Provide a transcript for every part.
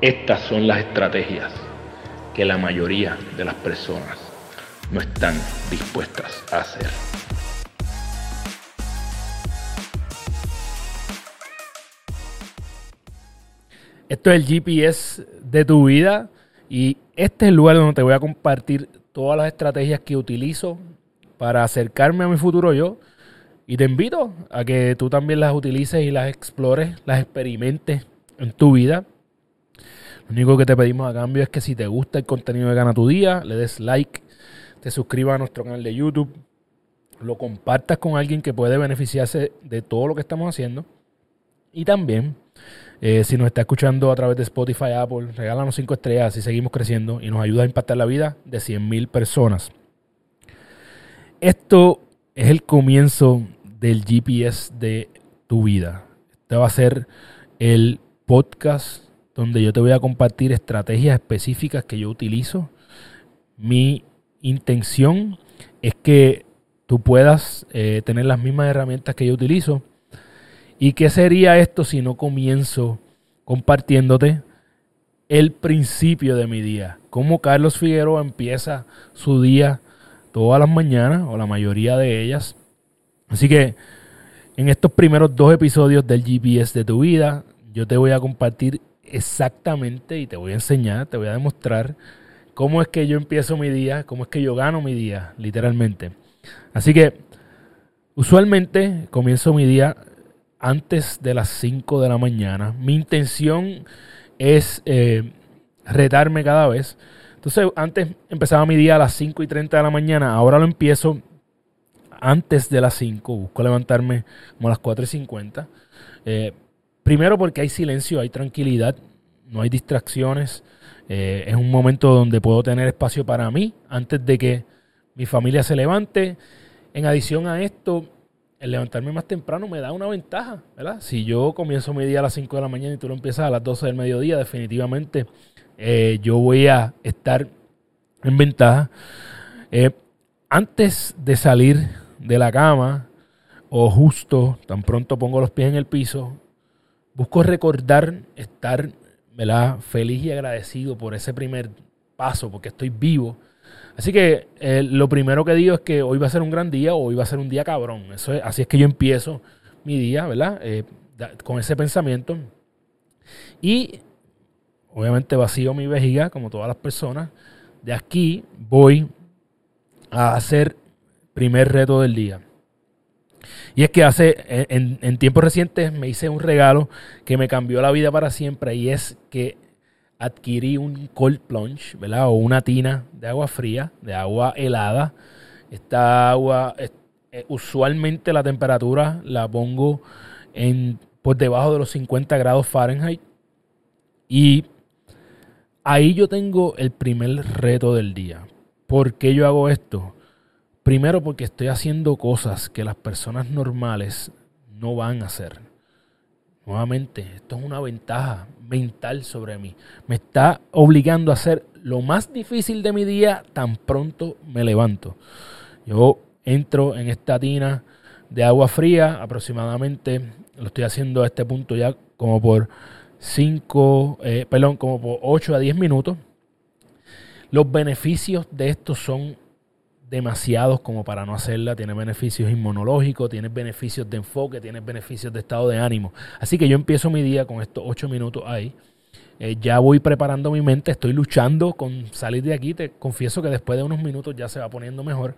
Estas son las estrategias que la mayoría de las personas no están dispuestas a hacer. Esto es el GPS de tu vida y este es el lugar donde te voy a compartir todas las estrategias que utilizo para acercarme a mi futuro yo. Y te invito a que tú también las utilices y las explores, las experimentes en tu vida. Lo único que te pedimos a cambio es que si te gusta el contenido de Gana tu Día, le des like, te suscribas a nuestro canal de YouTube, lo compartas con alguien que puede beneficiarse de todo lo que estamos haciendo. Y también, eh, si nos está escuchando a través de Spotify, Apple, regálanos 5 estrellas y seguimos creciendo y nos ayuda a impactar la vida de 100.000 personas. Esto es el comienzo del GPS de tu vida. Este va a ser el podcast donde yo te voy a compartir estrategias específicas que yo utilizo. Mi intención es que tú puedas eh, tener las mismas herramientas que yo utilizo. ¿Y qué sería esto si no comienzo compartiéndote el principio de mi día? Cómo Carlos Figueroa empieza su día todas las mañanas, o la mayoría de ellas. Así que en estos primeros dos episodios del GPS de tu vida, yo te voy a compartir exactamente y te voy a enseñar, te voy a demostrar cómo es que yo empiezo mi día, cómo es que yo gano mi día, literalmente. Así que usualmente comienzo mi día antes de las 5 de la mañana. Mi intención es eh, retarme cada vez. Entonces, antes empezaba mi día a las 5 y 30 de la mañana, ahora lo empiezo antes de las 5, busco levantarme como a las 4 y 50. Eh, primero porque hay silencio, hay tranquilidad, no hay distracciones. Eh, es un momento donde puedo tener espacio para mí antes de que mi familia se levante. En adición a esto, el levantarme más temprano me da una ventaja, ¿verdad? Si yo comienzo mi día a las 5 de la mañana y tú lo empiezas a las 12 del mediodía, definitivamente eh, yo voy a estar en ventaja. antes de salir de la cama o justo tan pronto pongo los pies en el piso, busco recordar estar ¿verdad? feliz y agradecido por ese primer paso, porque estoy vivo. Así que eh, lo primero que digo es que hoy va a ser un gran día o hoy va a ser un día cabrón. Eso es, así es que yo empiezo mi día, ¿verdad? Eh, con ese pensamiento. Y obviamente vacío mi vejiga, como todas las personas. De aquí voy a hacer primer reto del día. Y es que hace, en, tiempos recientes me hice un regalo que me cambió la vida para siempre y es que adquirí un cold plunge, ¿verdad? O una tina de agua fría, de agua helada. Esta agua, eh, usualmente la temperatura la pongo en, por debajo de los 50 grados Fahrenheit. Y ahí yo tengo el primer reto del día. ¿Por qué yo hago esto? Primero porque estoy haciendo cosas que las personas normales no van a hacer. Nuevamente, esto es una ventaja mental sobre mí. Me está obligando a hacer lo más difícil de mi día tan pronto me levanto. Yo entro en esta tina de agua fría aproximadamente, lo estoy haciendo a este punto ya como por 5, eh, perdón, como por 8 a 10 minutos. Los beneficios de esto son demasiados como para no hacerla. Tiene beneficios inmunológicos, tiene beneficios de enfoque, tiene beneficios de estado de ánimo. Así que yo empiezo mi día con estos ocho minutos ahí. Eh, ya voy preparando mi mente, estoy luchando con salir de aquí. Te confieso que después de unos minutos ya se va poniendo mejor.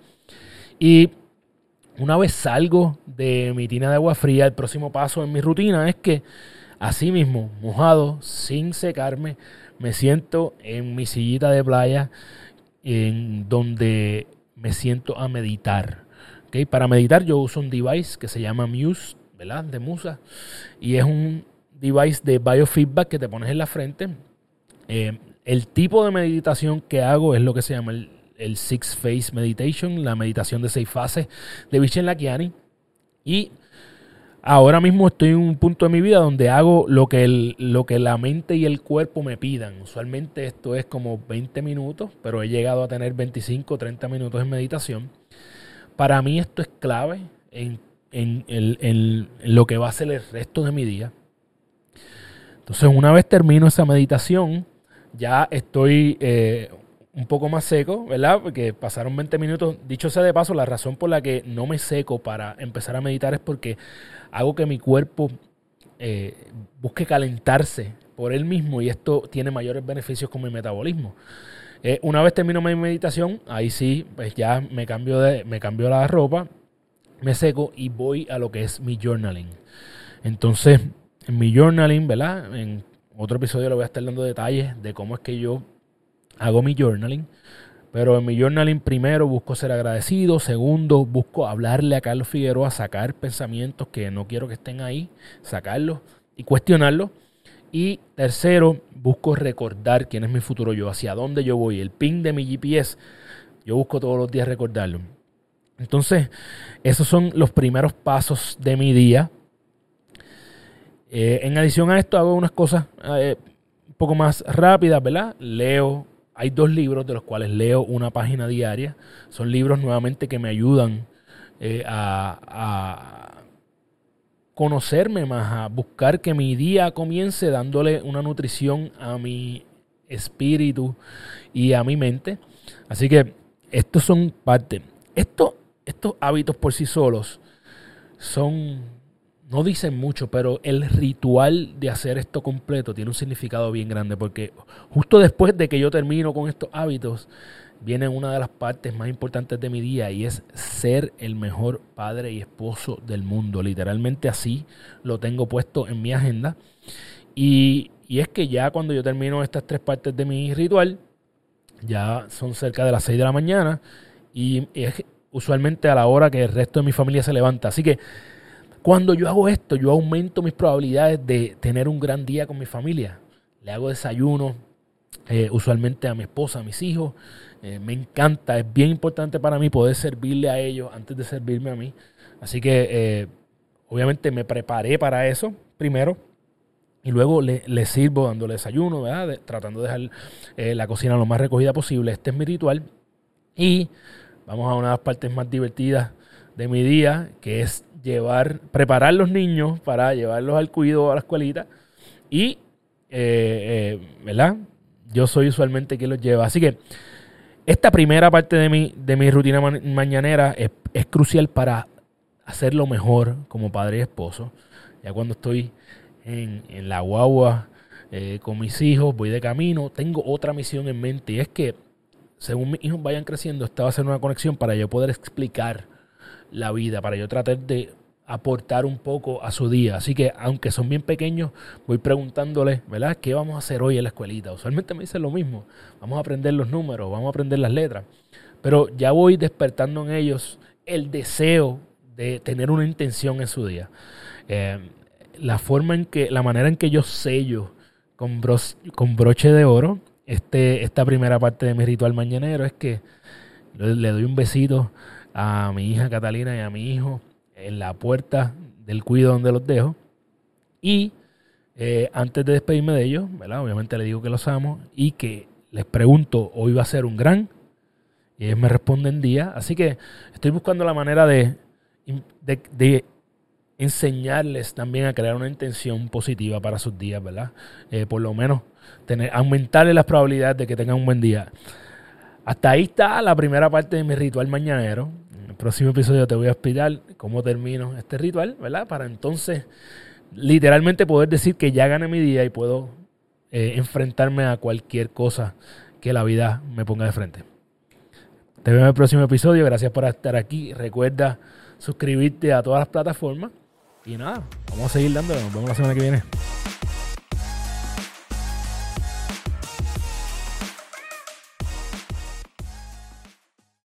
Y una vez salgo de mi tina de agua fría, el próximo paso en mi rutina es que así mismo, mojado, sin secarme, me siento en mi sillita de playa en donde me siento a meditar. ¿okay? Para meditar yo uso un device que se llama Muse, ¿verdad? De Musa. Y es un device de biofeedback que te pones en la frente. Eh, el tipo de meditación que hago es lo que se llama el, Six Phase Meditation, la meditación de seis fases de Vishen Lakiani. Y ahora mismo estoy en un punto de mi vida donde hago lo que, lo que la mente y el cuerpo me pidan. Usualmente esto es como 20 minutos, pero he llegado a tener 25 o 30 minutos en meditación. Para mí esto es clave en, en, lo que va a ser el resto de mi día. Entonces, una vez termino esa meditación, ya estoy eh, un poco más seco, ¿verdad? Porque pasaron 20 minutos. Dicho sea de paso, la razón por la que no me seco para empezar a meditar es porque hago que mi cuerpo eh, busque calentarse por él mismo y esto tiene mayores beneficios con mi metabolismo. Eh, una vez termino mi meditación, ahí sí, pues ya me cambio, de, me cambio la ropa, me seco y voy a lo que es mi journaling. Entonces, en mi journaling, ¿verdad? En otro episodio le voy a estar dando detalles de cómo es que yo hago mi journaling. Pero en mi journaling primero busco ser agradecido, segundo busco hablarle a Carlos Figueroa, sacar pensamientos que no quiero que estén ahí, sacarlos y cuestionarlos. Y tercero, busco recordar quién es mi futuro yo, hacia dónde yo voy, el pin de mi GPS. Yo busco todos los días recordarlo. Entonces, esos son los primeros pasos de mi día. Eh, en adición a esto, hago unas cosas eh, un poco más rápidas, ¿verdad? Leo. Hay dos libros de los cuales leo una página diaria. Son libros nuevamente que me ayudan eh, a conocerme más, a buscar que mi día comience dándole una nutrición a mi espíritu y a mi mente. Así que estos son parte. estos hábitos por sí solos son, no dicen mucho, pero el ritual de hacer esto completo tiene un significado bien grande porque justo después de que yo termino con estos hábitos, viene una de las partes más importantes de mi día y es ser el mejor padre y esposo del mundo. Literalmente así lo tengo puesto en mi agenda. Y, es que ya cuando yo termino estas tres partes de mi ritual, ya son cerca de las 6 de la mañana y es usualmente a la hora que el resto de mi familia se levanta. Así que cuando yo hago esto, yo aumento mis probabilidades de tener un gran día con mi familia. Le hago desayuno, eh, usualmente a mi esposa, a mis hijos. Eh, me encanta, es bien importante para mí poder servirle a ellos antes de servirme a mí. Así que eh, obviamente me preparé para eso primero y luego le, sirvo dándole desayuno, tratando de dejar la cocina lo más recogida posible. Este es mi ritual. Y vamos a una de las partes más divertidas de mi día, que es llevar, preparar los niños para llevarlos al cuido a la escuelita. Y, ¿verdad? Yo soy usualmente quien los lleva. Así que esta primera parte de mi, de rutina mañanera es, crucial para hacerlo mejor como padre y esposo. Ya cuando estoy en, la guagua eh, con mis hijos, voy de camino, tengo otra misión en mente y es que según mis hijos vayan creciendo, esta va a ser una conexión para yo poder explicar la vida, para yo tratar de aportar un poco a su día. Así que, aunque son bien pequeños, voy preguntándoles, ¿verdad? ¿Qué vamos a hacer hoy en la escuelita? Usualmente me dicen lo mismo. Vamos a aprender los números, vamos a aprender las letras. Pero ya voy despertando en ellos el deseo de tener una intención en su día. Eh, la forma en que, la manera en que yo sello con, con broche de oro este, esta primera parte de mi ritual mañanero es que le doy un besito a mi hija Catalina y a mi hijo en la puerta del cuido donde los dejo. Y eh, antes de despedirme de ellos, ¿verdad? obviamente les digo que los amo y que les pregunto, hoy va a ser un gran. Y ellos me responden día. Así que estoy buscando la manera de, de, enseñarles también a crear una intención positiva para sus días, ¿verdad? Eh, por lo menos tener, aumentarles las probabilidades de que tengan un buen día. Hasta ahí está la primera parte de mi ritual mañanero próximo episodio te voy a explicar cómo termino este ritual, ¿verdad? Para entonces literalmente poder decir que ya gané mi día y puedo eh, enfrentarme a cualquier cosa que la vida me ponga de frente. Te veo en el próximo episodio. Gracias por estar aquí. Recuerda suscribirte a todas las plataformas. Y nada, vamos a seguir dándole. Nos vemos la semana que viene.